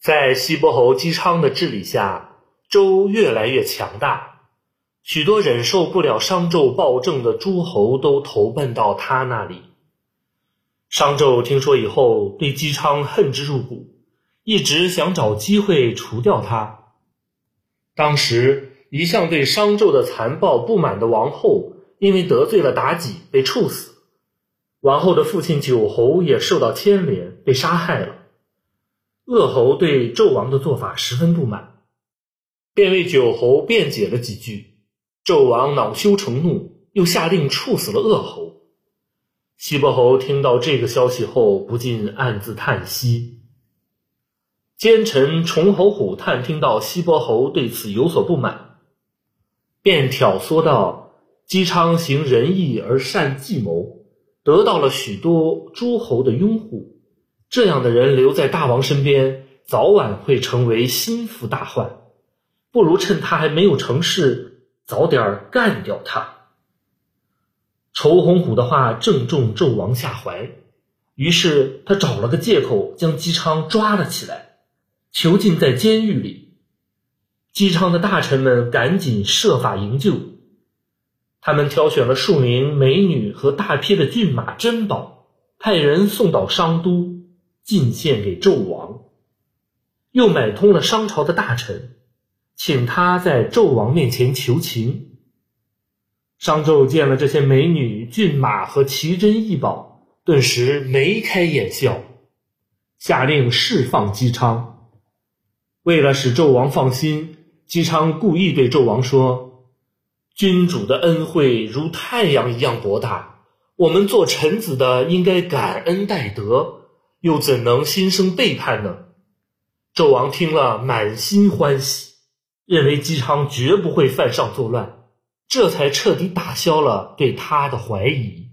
在西伯侯姬昌的治理下，周越来越强大，许多忍受不了商纣暴政的诸侯都投奔到他那里。商纣听说以后，对姬昌恨之入骨，一直想找机会除掉他。当时，一向对商纣的残暴不满的王后，因为得罪了妲己，被处死。王后的父亲九侯也受到牵连，被杀害了。恶侯对纣王的做法十分不满，便为九侯辩解了几句。纣王恼羞成怒，又下令处死了恶侯。西伯侯听到这个消息后，不禁暗自叹息。奸臣崇侯虎探听到西伯侯对此有所不满，便挑唆道：“姬昌行仁义而善计谋，得到了许多诸侯的拥护。这样的人留在大王身边，早晚会成为心腹大患。不如趁他还没有成事，早点干掉他。”仇洪虎的话正中纣王下怀，于是他找了个借口将姬昌抓了起来，囚禁在监狱里。姬昌的大臣们赶紧设法营救，他们挑选了数名美女和大批的骏马珍宝，派人送到商都进献给纣王，又买通了商朝的大臣，请他在纣王面前求情。商纣见了这些美女、骏马和奇珍异宝，顿时眉开眼笑，下令释放姬昌。为了使纣王放心，姬昌故意对纣王说：“君主的恩惠如太阳一样博大，我们做臣子的应该感恩戴德，又怎能心生背叛呢？”纣王听了，满心欢喜，认为姬昌绝不会犯上作乱。这才彻底打消了对他的怀疑。